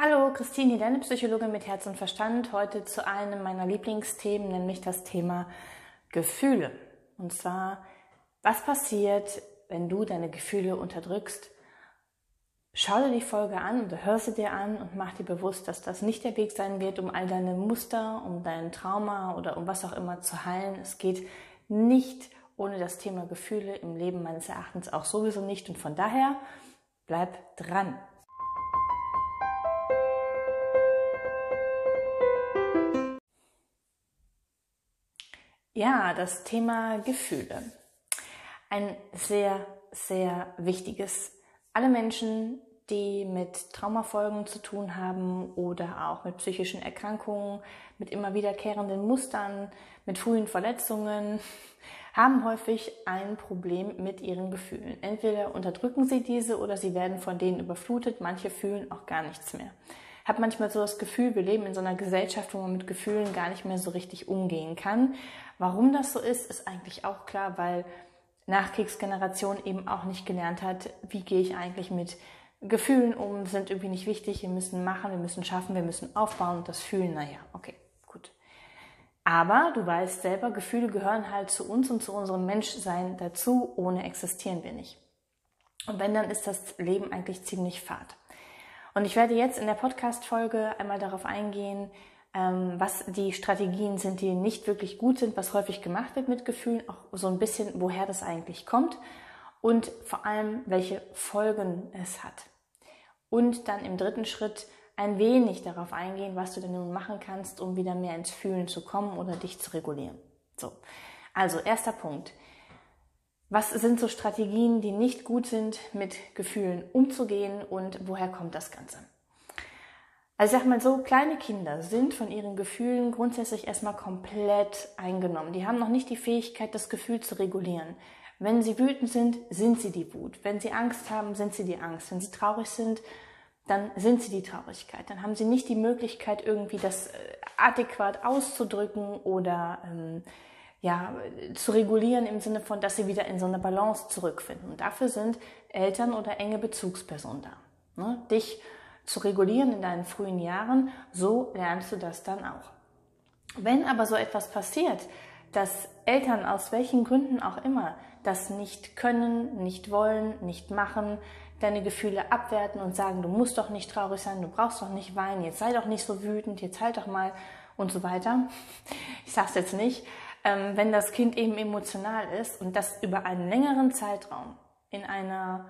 Hallo, Christine, deine Psychologin mit Herz und Verstand. Heute zu einem meiner Lieblingsthemen, nämlich das Thema Gefühle. Und zwar, was passiert, wenn du deine Gefühle unterdrückst? Schau dir die Folge an oder hör sie dir an und mach dir bewusst, dass das nicht der Weg sein wird, um all deine Muster, um dein Trauma oder um was auch immer zu heilen. Es geht nicht ohne das Thema Gefühle im Leben meines Erachtens auch sowieso nicht. Und von daher bleib dran. Ja, das Thema Gefühle. Ein sehr, sehr wichtiges. Alle Menschen, die mit Traumafolgen zu tun haben oder auch mit psychischen Erkrankungen, mit immer wiederkehrenden Mustern, mit frühen Verletzungen, haben häufig ein Problem mit ihren Gefühlen. Entweder unterdrücken sie diese oder sie werden von denen überflutet. Manche fühlen auch gar nichts mehr habe manchmal so das Gefühl, wir leben in so einer Gesellschaft, wo man mit Gefühlen gar nicht mehr so richtig umgehen kann. Warum das so ist, ist eigentlich auch klar, weil Nachkriegsgeneration eben auch nicht gelernt hat, wie gehe ich eigentlich mit Gefühlen um, sind irgendwie nicht wichtig, wir müssen machen, wir müssen schaffen, wir müssen aufbauen und das Fühlen, naja, okay, gut. Aber du weißt selber, Gefühle gehören halt zu uns und zu unserem Menschsein dazu, ohne existieren wir nicht. Und wenn, dann ist das Leben eigentlich ziemlich fad. Und ich werde jetzt in der Podcast-Folge einmal darauf eingehen, ähm, was die Strategien sind, die nicht wirklich gut sind, was häufig gemacht wird mit Gefühlen, auch so ein bisschen, woher das eigentlich kommt und vor allem, welche Folgen es hat. Und dann im dritten Schritt ein wenig darauf eingehen, was du denn nun machen kannst, um wieder mehr ins Fühlen zu kommen oder dich zu regulieren. So. Also, erster Punkt. Was sind so Strategien, die nicht gut sind, mit Gefühlen umzugehen und woher kommt das Ganze? Also ich sag mal so, kleine Kinder sind von ihren Gefühlen grundsätzlich erstmal komplett eingenommen. Die haben noch nicht die Fähigkeit, das Gefühl zu regulieren. Wenn sie wütend sind, sind sie die Wut. Wenn sie Angst haben, sind sie die Angst. Wenn sie traurig sind, dann sind sie die Traurigkeit. Dann haben sie nicht die Möglichkeit, irgendwie das äh, adäquat auszudrücken oder ähm, ja, zu regulieren im Sinne von, dass sie wieder in so eine Balance zurückfinden. Und dafür sind Eltern oder enge Bezugspersonen da. Ne? Dich zu regulieren in deinen frühen Jahren, so lernst du das dann auch. Wenn aber so etwas passiert, dass Eltern aus welchen Gründen auch immer das nicht können, nicht wollen, nicht machen, deine Gefühle abwerten und sagen, du musst doch nicht traurig sein, du brauchst doch nicht weinen, jetzt sei doch nicht so wütend, jetzt halt doch mal und so weiter. Ich sag's jetzt nicht, ähm, wenn das Kind eben emotional ist und das über einen längeren Zeitraum in einer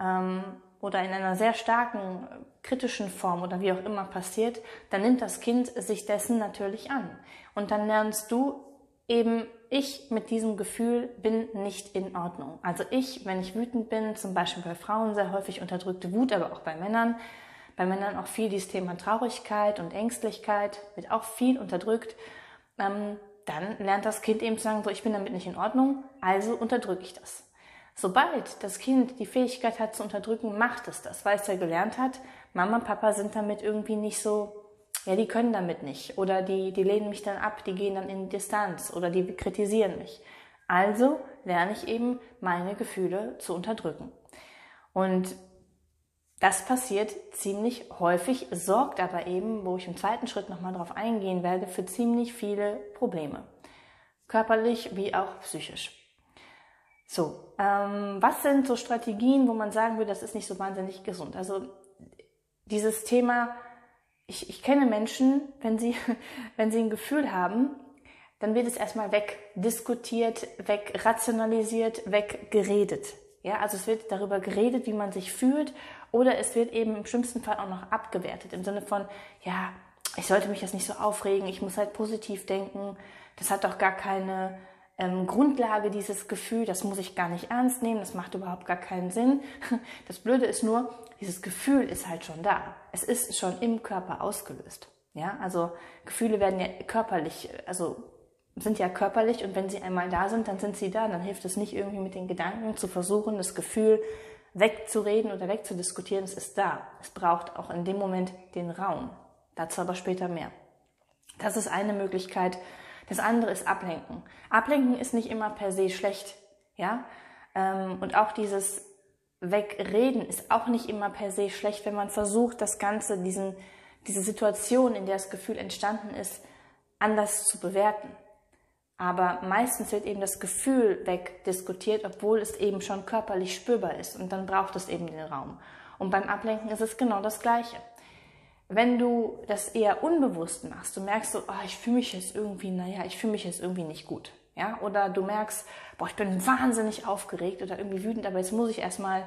ähm, oder in einer sehr starken kritischen Form oder wie auch immer passiert, dann nimmt das Kind sich dessen natürlich an. Und dann lernst du eben, ich mit diesem Gefühl bin nicht in Ordnung. Also ich, wenn ich wütend bin, zum Beispiel bei Frauen sehr häufig unterdrückte Wut, aber auch bei Männern, bei Männern auch viel dieses Thema Traurigkeit und Ängstlichkeit, wird auch viel unterdrückt. Ähm, dann lernt das Kind eben zu sagen, so, ich bin damit nicht in Ordnung, also unterdrücke ich das. Sobald das Kind die Fähigkeit hat zu unterdrücken, macht es das, weil es ja gelernt hat, Mama und Papa sind damit irgendwie nicht so, ja, die können damit nicht. Oder die, die lehnen mich dann ab, die gehen dann in Distanz oder die kritisieren mich. Also lerne ich eben, meine Gefühle zu unterdrücken. Und das passiert ziemlich häufig, sorgt aber eben, wo ich im zweiten Schritt nochmal drauf eingehen werde, für ziemlich viele Probleme. Körperlich wie auch psychisch. So, ähm, was sind so Strategien, wo man sagen würde, das ist nicht so wahnsinnig gesund? Also dieses Thema, ich, ich kenne Menschen, wenn sie, wenn sie ein Gefühl haben, dann wird es erstmal wegdiskutiert, wegrationalisiert, weggeredet. Ja, also es wird darüber geredet, wie man sich fühlt, oder es wird eben im schlimmsten Fall auch noch abgewertet im Sinne von, ja, ich sollte mich jetzt nicht so aufregen, ich muss halt positiv denken, das hat doch gar keine ähm, Grundlage, dieses Gefühl, das muss ich gar nicht ernst nehmen, das macht überhaupt gar keinen Sinn. Das Blöde ist nur, dieses Gefühl ist halt schon da. Es ist schon im Körper ausgelöst. Ja, also Gefühle werden ja körperlich, also sind ja körperlich und wenn sie einmal da sind, dann sind sie da. Dann hilft es nicht irgendwie mit den Gedanken zu versuchen, das Gefühl wegzureden oder wegzudiskutieren. Es ist da. Es braucht auch in dem Moment den Raum. Dazu aber später mehr. Das ist eine Möglichkeit. Das andere ist Ablenken. Ablenken ist nicht immer per se schlecht, ja. Ähm, und auch dieses wegreden ist auch nicht immer per se schlecht, wenn man versucht, das Ganze, diesen, diese Situation, in der das Gefühl entstanden ist, anders zu bewerten. Aber meistens wird eben das Gefühl wegdiskutiert, obwohl es eben schon körperlich spürbar ist. Und dann braucht es eben den Raum. Und beim Ablenken ist es genau das Gleiche. Wenn du das eher unbewusst machst, du merkst so, oh, ich fühle mich jetzt irgendwie, naja, ich fühle mich jetzt irgendwie nicht gut. Ja, oder du merkst, boah, ich bin wahnsinnig aufgeregt oder irgendwie wütend, aber jetzt muss ich erstmal,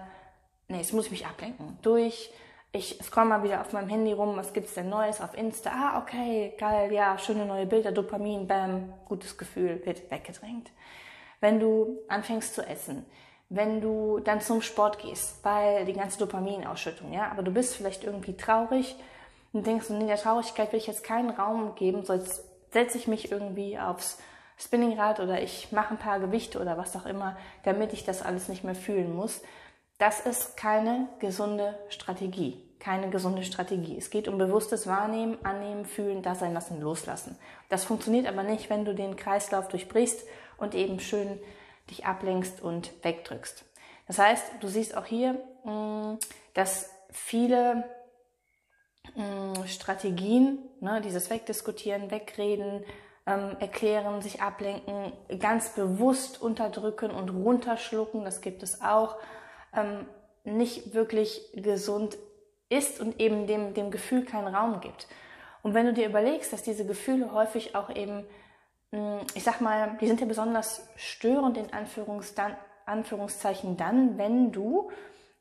nee, jetzt muss ich mich ablenken. Durch, ich scroll mal wieder auf meinem Handy rum, was gibt's denn Neues auf Insta? Ah, okay, geil, ja, schöne neue Bilder, Dopamin, bam, gutes Gefühl, wird weggedrängt. Wenn du anfängst zu essen, wenn du dann zum Sport gehst, weil die ganze Dopaminausschüttung, ja, aber du bist vielleicht irgendwie traurig und denkst, in der Traurigkeit will ich jetzt keinen Raum geben, sonst setze ich mich irgendwie aufs Spinningrad oder ich mache ein paar Gewichte oder was auch immer, damit ich das alles nicht mehr fühlen muss. Das ist keine gesunde Strategie. Keine gesunde Strategie. Es geht um bewusstes Wahrnehmen, Annehmen, Fühlen, Dasein lassen, Loslassen. Das funktioniert aber nicht, wenn du den Kreislauf durchbrichst und eben schön dich ablenkst und wegdrückst. Das heißt, du siehst auch hier, mm, dass viele mm, Strategien, ne, dieses Wegdiskutieren, Wegreden, ähm, erklären, sich ablenken, ganz bewusst unterdrücken und runterschlucken, das gibt es auch, ähm, nicht wirklich gesund ist und eben dem, dem Gefühl keinen Raum gibt. Und wenn du dir überlegst, dass diese Gefühle häufig auch eben, mh, ich sag mal, die sind ja besonders störend in Anführungszeichen dann, wenn du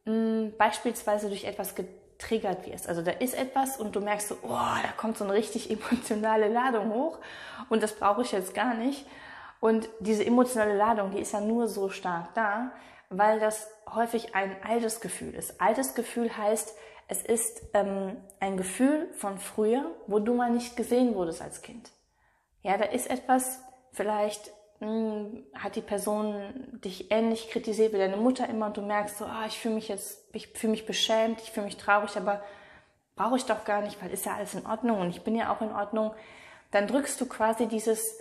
mh, beispielsweise durch etwas getriggert wirst. Also da ist etwas und du merkst so, oh, da kommt so eine richtig emotionale Ladung hoch und das brauche ich jetzt gar nicht. Und diese emotionale Ladung, die ist ja nur so stark da, weil das häufig ein altes Gefühl ist. Altes Gefühl heißt, es ist ähm, ein Gefühl von früher, wo du mal nicht gesehen wurdest als Kind. Ja, da ist etwas, vielleicht mh, hm, hat die Person dich ähnlich kritisiert wie deine Mutter immer und du merkst so, ah, ich fühle mich jetzt, ich fühle mich beschämt, ich fühle mich traurig, aber brauche ich doch gar nicht, weil ist ja alles in Ordnung und ich bin ja auch in Ordnung. Dann drückst du quasi dieses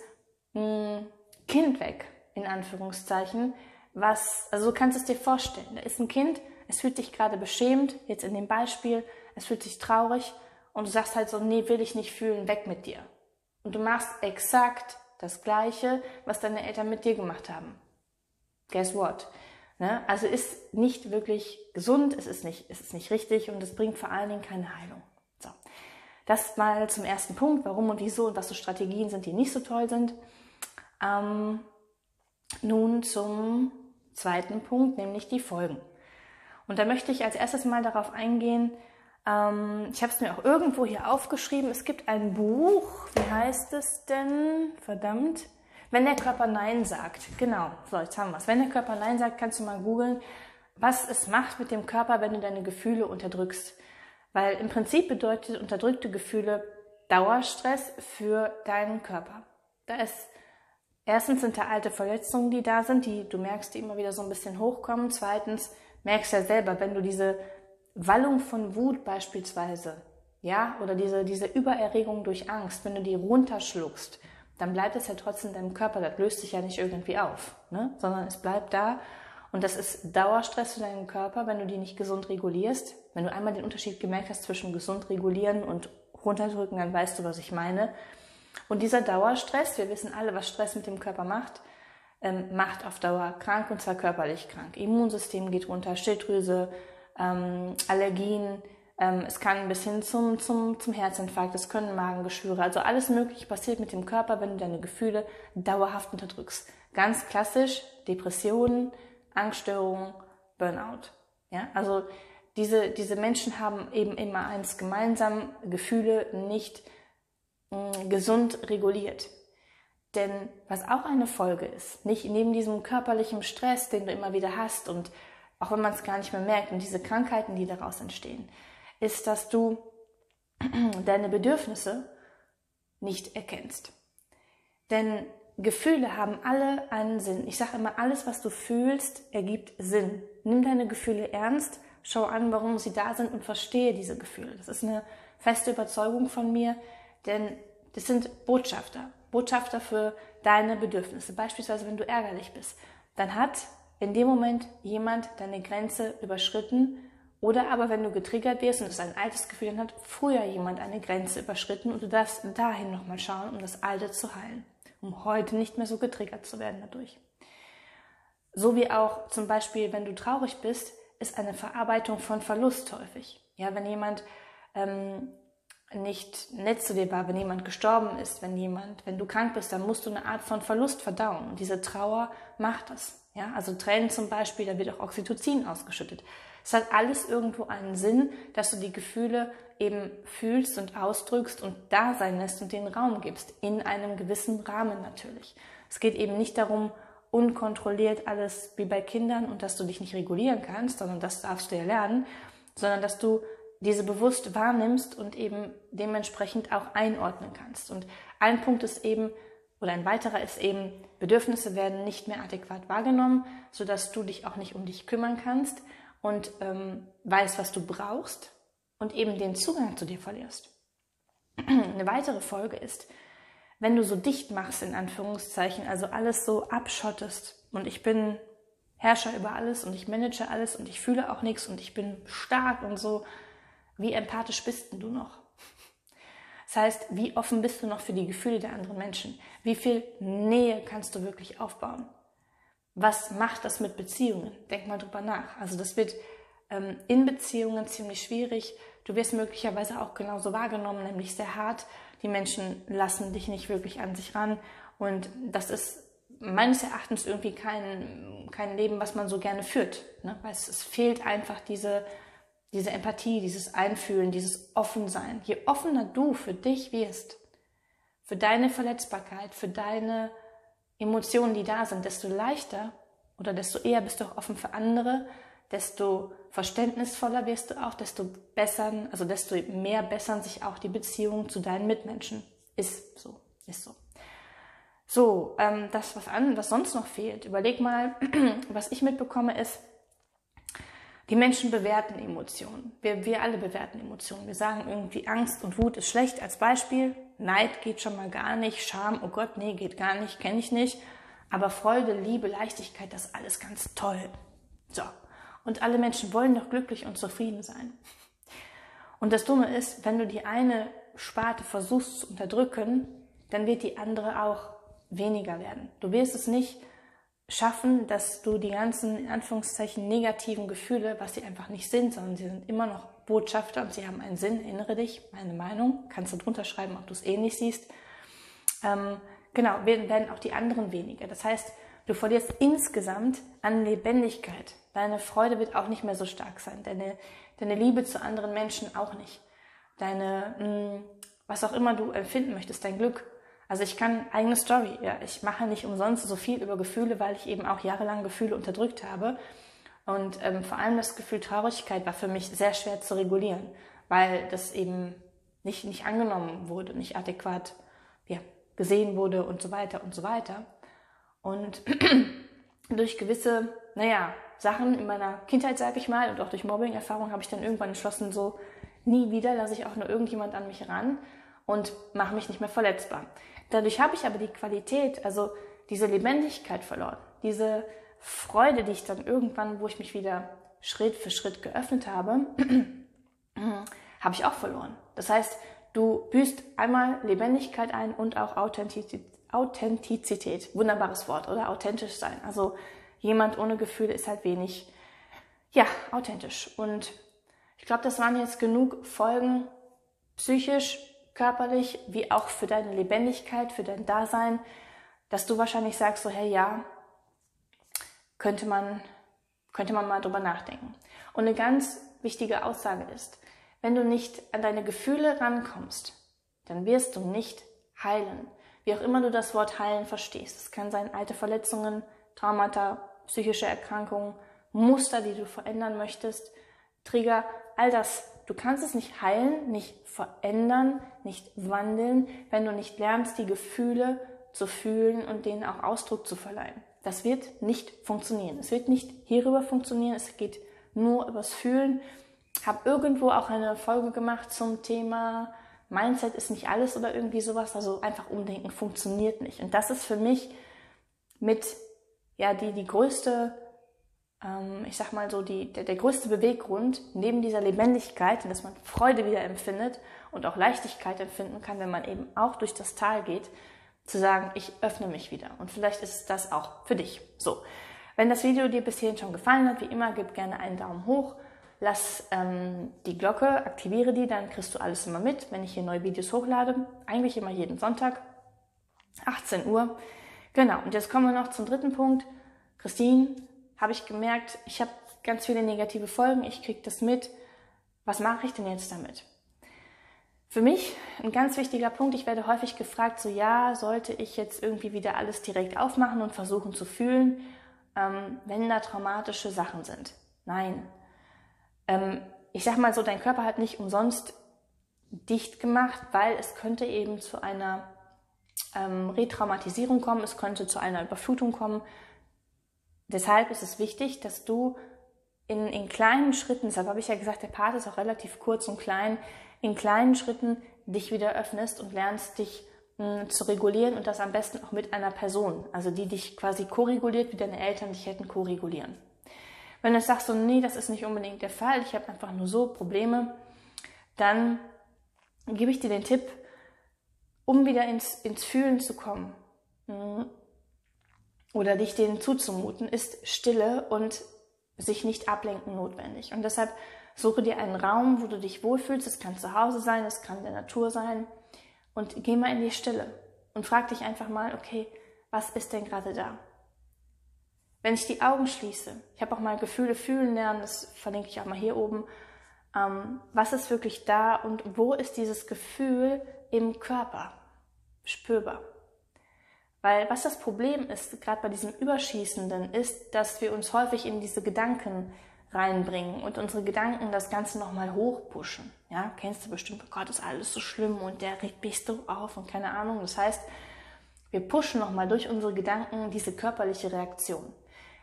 mh, hm, Kind weg, in Anführungszeichen, was, also du kannst es dir vorstellen, da ist ein Kind, es fühlt sich gerade beschämt, jetzt in dem Beispiel, es fühlt sich traurig und du sagst halt so, nee, will ich nicht fühlen, weg mit dir. Und du machst exakt das Gleiche, was deine Eltern mit dir gemacht haben. Guess what? Ne? Also ist nicht wirklich gesund, es ist nicht, es ist nicht richtig und es bringt vor allen Dingen keine Heilung. So. Das mal zum ersten Punkt, warum und wieso und was so Strategien sind, die nicht so toll sind. Ähm, nun zum zweiten Punkt, nämlich die Folgen. Und da möchte ich als erstes mal darauf eingehen, ähm, ich habe es mir auch irgendwo hier aufgeschrieben, es gibt ein Buch, wie heißt es denn? Verdammt. Wenn der Körper Nein sagt. Genau, so, jetzt haben wir es. Wenn der Körper Nein sagt, kannst du mal googeln, was es macht mit dem Körper, wenn du deine Gefühle unterdrückst. Weil im Prinzip bedeutet unterdrückte Gefühle Dauerstress für deinen Körper. Da ist Erstens sind da alte Verletzungen, die da sind, die du merkst, die immer wieder so ein bisschen hochkommen. Zweitens merkst du ja selber, wenn du diese Wallung von Wut beispielsweise, ja, oder diese, diese Übererregung durch Angst, wenn du die runterschluckst, dann bleibt es ja trotzdem in deinem Körper, das löst sich ja nicht irgendwie auf, ne? sondern es bleibt da und das ist Dauerstress für deinen Körper, wenn du die nicht gesund regulierst. Wenn du einmal den Unterschied gemerkt hast zwischen gesund regulieren und runterdrücken, dann weißt du, was ich meine. Und dieser Dauerstress, wir wissen alle, was Stress mit dem Körper macht, ähm, macht auf Dauer krank und zwar körperlich krank. Immunsystem geht runter, Schilddrüse, ähm, Allergien, ähm, es kann bis hin zum, zum, zum Herzinfarkt, es können Magengeschwüre, also alles Mögliche passiert mit dem Körper, wenn du deine Gefühle dauerhaft unterdrückst. Ganz klassisch Depressionen, Angststörungen, Burnout. Ja, also diese, diese Menschen haben eben immer eins gemeinsam, Gefühle nicht gesund reguliert. Denn was auch eine Folge ist, nicht neben diesem körperlichen Stress, den du immer wieder hast und auch wenn man es gar nicht mehr merkt und diese Krankheiten, die daraus entstehen, ist, dass du deine Bedürfnisse nicht erkennst. Denn Gefühle haben alle einen Sinn. Ich sage immer, alles, was du fühlst, ergibt Sinn. Nimm deine Gefühle ernst, schau an, warum sie da sind und verstehe diese Gefühle. Das ist eine feste Überzeugung von mir, denn das sind Botschafter. Botschafter für deine Bedürfnisse. Beispielsweise, wenn du ärgerlich bist, dann hat in dem Moment jemand deine Grenze überschritten oder aber wenn du getriggert wirst und es ein altes Gefühl dann hat, früher jemand eine Grenze überschritten und du darfst dahin nochmal schauen, um das Alte zu heilen, um heute nicht mehr so getriggert zu werden dadurch. So wie auch zum Beispiel, wenn du traurig bist, ist eine Verarbeitung von Verlust häufig. Ja, wenn jemand ähm, nicht nett zu dir war, wenn jemand gestorben ist, wenn jemand, wenn du krank bist, dann musst du eine Art von Verlust verdauen. Und diese Trauer macht das. Ja, also Tränen zum Beispiel, da wird auch Oxytocin ausgeschüttet. Es hat alles irgendwo einen Sinn, dass du die Gefühle eben fühlst und ausdrückst und da sein lässt und den Raum gibst. In einem gewissen Rahmen natürlich. Es geht eben nicht darum, unkontrolliert alles wie bei Kindern und dass du dich nicht regulieren kannst, sondern das darfst du ja lernen, sondern dass du diese bewusst wahrnimmst und eben dementsprechend auch einordnen kannst. Und ein Punkt ist eben, oder ein weiterer ist eben, Bedürfnisse werden nicht mehr adäquat wahrgenommen, sodass du dich auch nicht um dich kümmern kannst und ähm, weißt, was du brauchst und eben den Zugang zu dir verlierst. Eine weitere Folge ist, wenn du so dicht machst, in Anführungszeichen, also alles so abschottest und ich bin Herrscher über alles und ich manage alles und ich fühle auch nichts und ich bin stark und so, wie empathisch bist denn du noch? Das heißt, wie offen bist du noch für die Gefühle der anderen Menschen? Wie viel Nähe kannst du wirklich aufbauen? Was macht das mit Beziehungen? Denk mal drüber nach. Also das wird ähm, in Beziehungen ziemlich schwierig. Du wirst möglicherweise auch genauso wahrgenommen, nämlich sehr hart. Die Menschen lassen dich nicht wirklich an sich ran. Und das ist meines Erachtens irgendwie kein, kein Leben, was man so gerne führt. Ne? Weil es, es fehlt einfach diese diese Empathie, dieses Einfühlen, dieses Offensein. Je offener du für dich wirst, für deine Verletzbarkeit, für deine Emotionen, die da sind, desto leichter oder desto eher bist du auch offen für andere, desto verständnisvoller wirst du auch, desto besser, also desto mehr bessern sich auch die Beziehungen zu deinen Mitmenschen. Ist so, ist so. So, ähm, das, was, an, was sonst noch fehlt. Überleg mal, was ich mitbekomme, ist, die Menschen bewerten Emotionen. Wir, wir alle bewerten Emotionen. Wir sagen irgendwie, Angst und Wut ist schlecht als Beispiel. Neid geht schon mal gar nicht. Scham, oh Gott, nee, geht gar nicht, kenne ich nicht. Aber Freude, Liebe, Leichtigkeit, das alles ganz toll. So. Und alle Menschen wollen doch glücklich und zufrieden sein. Und das Dumme ist, wenn du die eine Sparte versuchst zu unterdrücken, dann wird die andere auch weniger werden. Du wirst es nicht schaffen, dass du die ganzen, in Anführungszeichen, negativen Gefühle, was sie einfach nicht sind, sondern sie sind immer noch Botschafter und sie haben einen Sinn, erinnere dich, meine Meinung, kannst du drunter schreiben, ob du es ähnlich siehst. Ähm, genau, werden auch die anderen weniger. Das heißt, du verlierst insgesamt an Lebendigkeit. Deine Freude wird auch nicht mehr so stark sein. Deine, deine Liebe zu anderen Menschen auch nicht. Deine, mh, hm, was auch immer du empfinden möchtest, dein Glück also ich kann eigene Story. Ja, ich mache nicht umsonst so viel über Gefühle, weil ich eben auch jahrelang Gefühle unterdrückt habe. Und ähm, vor allem das Gefühl Traurigkeit war für mich sehr schwer zu regulieren, weil das eben nicht, nicht angenommen wurde, nicht adäquat ja, gesehen wurde und so weiter und so weiter. Und durch gewisse, naja, Sachen in meiner Kindheit, sage ich mal, und auch durch Mobbing-Erfahrung habe ich dann irgendwann entschlossen, so nie wieder lasse ich auch nur irgendjemand an mich ran und mache mich nicht mehr verletzbar. Dadurch habe ich aber die Qualität, also diese Lebendigkeit verloren, diese Freude, die ich dann irgendwann, wo ich mich wieder Schritt für Schritt geöffnet habe, habe ich auch verloren. Das heißt, du büßt einmal Lebendigkeit ein und auch Authentizität. Authentizität. Wunderbares Wort, oder? Authentisch sein. Also jemand ohne Gefühle ist halt wenig, ja, authentisch. Und ich glaube, das waren jetzt genug Folgen psychisch, körperlich wie auch für deine Lebendigkeit, für dein Dasein, dass du wahrscheinlich sagst so, hey, ja, könnte man, könnte man mal drüber nachdenken. Und eine ganz wichtige Aussage ist, wenn du nicht an deine Gefühle rankommst, dann wirst du nicht heilen. Wie auch immer du das Wort heilen verstehst. Es kann sein alte Verletzungen, Traumata, psychische Erkrankungen, Muster, die du verändern möchtest, Trigger, all das Du kannst es nicht heilen, nicht verändern, nicht wandeln, wenn du nicht lernst, die Gefühle zu fühlen und denen auch Ausdruck zu verleihen. Das wird nicht funktionieren. Es wird nicht hierüber funktionieren. Es geht nur übers Fühlen. Habe irgendwo auch eine Folge gemacht zum Thema Mindset ist nicht alles oder irgendwie sowas. Also einfach umdenken funktioniert nicht. Und das ist für mich mit ja die die größte ich sag mal so, die, der, der größte Beweggrund neben dieser Lebendigkeit, dass man Freude wieder empfindet und auch Leichtigkeit empfinden kann, wenn man eben auch durch das Tal geht, zu sagen, ich öffne mich wieder. Und vielleicht ist das auch für dich. So. Wenn das Video dir bis hierhin schon gefallen hat, wie immer, gib gerne einen Daumen hoch. Lass ähm, die Glocke, aktiviere die, dann kriegst du alles immer mit, wenn ich hier neue Videos hochlade. Eigentlich immer jeden Sonntag, 18 Uhr. Genau, und jetzt kommen wir noch zum dritten Punkt. Christine, habe ich gemerkt, ich habe ganz viele negative Folgen, ich kriege das mit. Was mache ich denn jetzt damit? Für mich ein ganz wichtiger Punkt, ich werde häufig gefragt, so ja, sollte ich jetzt irgendwie wieder alles direkt aufmachen und versuchen zu fühlen, ähm, wenn da traumatische Sachen sind. Nein. Ähm, ich sag mal so, dein Körper hat nicht umsonst dicht gemacht, weil es könnte eben zu einer ähm, Retraumatisierung kommen, es könnte zu einer Überflutung kommen. Deshalb ist es wichtig, dass du in, in kleinen Schritten, deshalb habe ich ja gesagt, der Part ist auch relativ kurz und klein, in kleinen Schritten dich wieder öffnest und lernst dich mh, hm, zu regulieren und das am besten auch mit einer Person, also die dich quasi koreguliert, wie deine Eltern dich hätten koregulieren. Wenn du sagst so, nee, das ist nicht unbedingt der Fall, ich habe einfach nur so Probleme, dann gebe ich dir den Tipp, um wieder ins, ins Fühlen zu kommen hm, oder dich denen zuzumuten, ist Stille und sich nicht ablenken notwendig. Und deshalb suche dir einen Raum, wo du dich wohlfühlst. Es kann zu Hause sein, es kann in der Natur sein. Und geh mal in die Stille und frag dich einfach mal, okay, was ist denn gerade da? Wenn ich die Augen schließe, ich habe auch mal Gefühle fühlen lernen, das verlinke ich auch mal hier oben. Ähm, was ist wirklich da und wo ist dieses Gefühl im Körper spürbar? Weil was das Problem ist, gerade bei diesem Überschießenden, ist, dass wir uns häufig in diese Gedanken reinbringen und unsere Gedanken das Ganze nochmal hochpushen. Ja, kennst du bestimmt, oh Gott, ist alles so schlimm und der regt mich so auf und keine Ahnung. Das heißt, wir pushen nochmal durch unsere Gedanken diese körperliche Reaktion.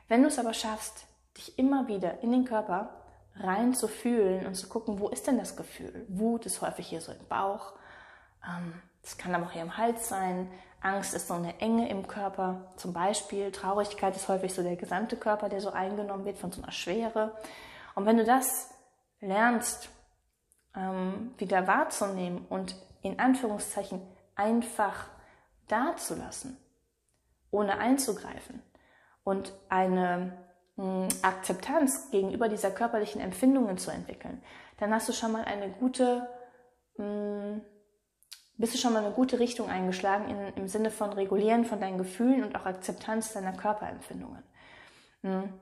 Wenn du es aber schaffst, dich immer wieder in den Körper rein zu fühlen und zu gucken, wo ist denn das Gefühl? Wut ist häufig hier so im Bauch. Ähm, das kann aber auch hier im Hals sein. Angst ist so eine Enge im Körper. Zum Beispiel Traurigkeit ist häufig so der gesamte Körper, der so eingenommen wird von so einer Schwere. Und wenn du das lernst, ähm, wieder wahrzunehmen und in Anführungszeichen einfach dazulassen, ohne einzugreifen und eine mh, hm, Akzeptanz gegenüber dieser körperlichen Empfindungen zu entwickeln, dann hast du schon mal eine gute mh, hm, bist du schon mal eine gute Richtung eingeschlagen in, im Sinne von Regulieren von deinen Gefühlen und auch Akzeptanz deiner Körperempfindungen. Mhm.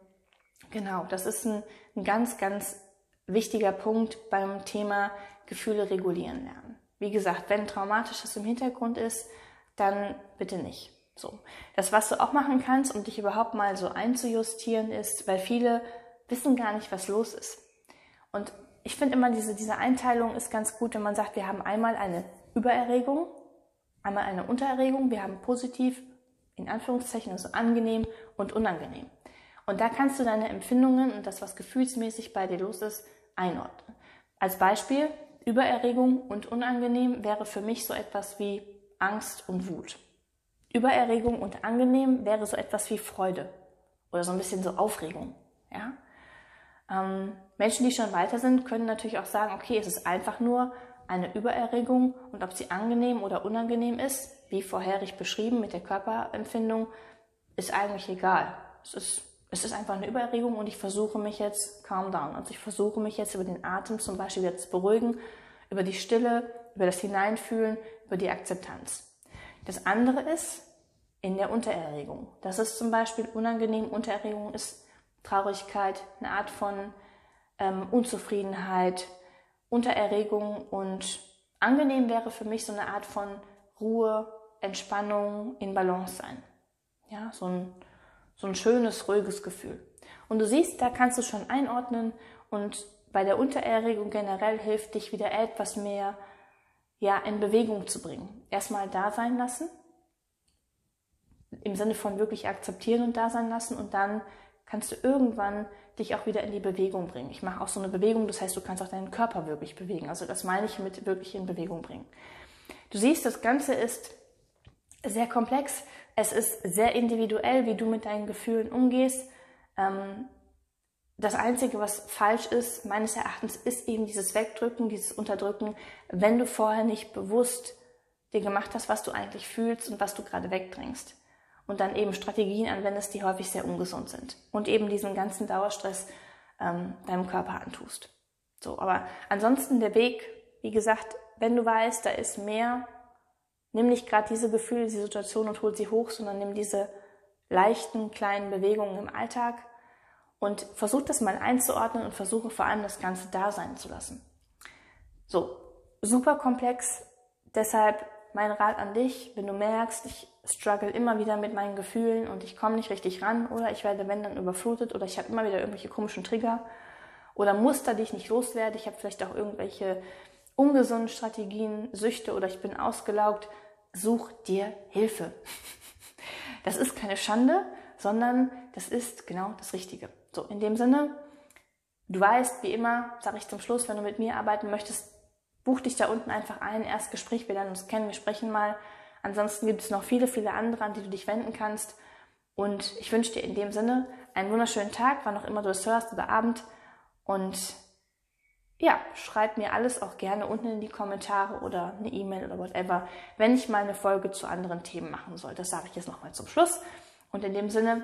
Genau, das ist ein, ein ganz, ganz wichtiger Punkt beim Thema Gefühle regulieren lernen. Wie gesagt, wenn traumatisches im Hintergrund ist, dann bitte nicht. So. Das, was du auch machen kannst, um dich überhaupt mal so einzujustieren, ist, weil viele wissen gar nicht, was los ist. Und ich finde immer, diese, diese Einteilung ist ganz gut, wenn man sagt, wir haben einmal eine Übererregung, einmal eine Untererregung. Wir haben positiv, in Anführungszeichen, also angenehm und unangenehm. Und da kannst du deine Empfindungen und das, was gefühlsmäßig bei dir los ist, einordnen. Als Beispiel, Übererregung und unangenehm wäre für mich so etwas wie Angst und Wut. Übererregung und angenehm wäre so etwas wie Freude oder so ein bisschen so Aufregung. Ja? Ähm, Menschen, die schon weiter sind, können natürlich auch sagen, okay, es ist einfach nur eine Übererregung und ob sie angenehm oder unangenehm ist, wie vorherig beschrieben mit der Körperempfindung, ist eigentlich egal. Es ist, es ist einfach eine Übererregung und ich versuche mich jetzt calm down. Also ich versuche mich jetzt über den Atem zum Beispiel wieder zu beruhigen, über die Stille, über das Hineinfühlen, über die Akzeptanz. Das andere ist in der Untererregung. Das ist zum Beispiel unangenehm. Untererregung ist Traurigkeit, eine Art von ähm, Unzufriedenheit, Untererregung und angenehm wäre für mich so eine Art von Ruhe, Entspannung, in Balance sein. Ja, so ein, so ein schönes, ruhiges Gefühl. Und du siehst, da kannst du schon einordnen und bei der Untererregung generell hilft dich wieder etwas mehr ja, in Bewegung zu bringen. Erstmal da sein lassen, im Sinne von wirklich akzeptieren und da sein lassen und dann kannst du irgendwann dich auch wieder in die Bewegung bringen. Ich mache auch so eine Bewegung, das heißt, du kannst auch deinen Körper wirklich bewegen. Also das meine ich mit wirklich in Bewegung bringen. Du siehst, das Ganze ist sehr komplex. Es ist sehr individuell, wie du mit deinen Gefühlen umgehst. Ähm, das Einzige, was falsch ist, meines Erachtens, ist eben dieses Wegdrücken, dieses Unterdrücken, wenn du vorher nicht bewusst dir gemacht hast, was du eigentlich fühlst und was du gerade wegdrängst. Und dann eben Strategien anwendest, die häufig sehr ungesund sind. Und eben diesen ganzen Dauerstress ähm, deinem Körper antust. So, aber ansonsten der Weg, wie gesagt, wenn du weißt, da ist mehr, nimm nicht gerade diese Gefühle, diese Situation und hol sie hoch, sondern nimm diese leichten kleinen Bewegungen im Alltag und versuch das mal einzuordnen und versuche vor allem das Ganze da sein zu lassen. So, super komplex. Deshalb mein Rat an dich, wenn du merkst, ich struggle immer wieder mit meinen Gefühlen und ich komme nicht richtig ran oder ich werde, wenn dann, überflutet oder ich habe immer wieder irgendwelche komischen Trigger oder Muster, die ich nicht loswerde. Ich habe vielleicht auch irgendwelche ungesunden Strategien, Süchte oder ich bin ausgelaugt. Such dir Hilfe. Das ist keine Schande, sondern das ist genau das Richtige. So, in dem Sinne, du weißt, wie immer, sage ich zum Schluss, wenn du mit mir arbeiten möchtest, buch dich da unten einfach ein, erst Gespräch, wir lernen uns kennen, wir sprechen mal. Ansonsten gibt es noch viele, viele andere, an die du dich wenden kannst. Und ich wünsche dir in dem Sinne einen wunderschönen Tag, wann auch immer du es hörst oder Abend. Und ja, schreib mir alles auch gerne unten in die Kommentare oder eine E-Mail oder whatever, wenn ich mal eine Folge zu anderen Themen machen soll. Das sage ich jetzt nochmal zum Schluss. Und in dem Sinne,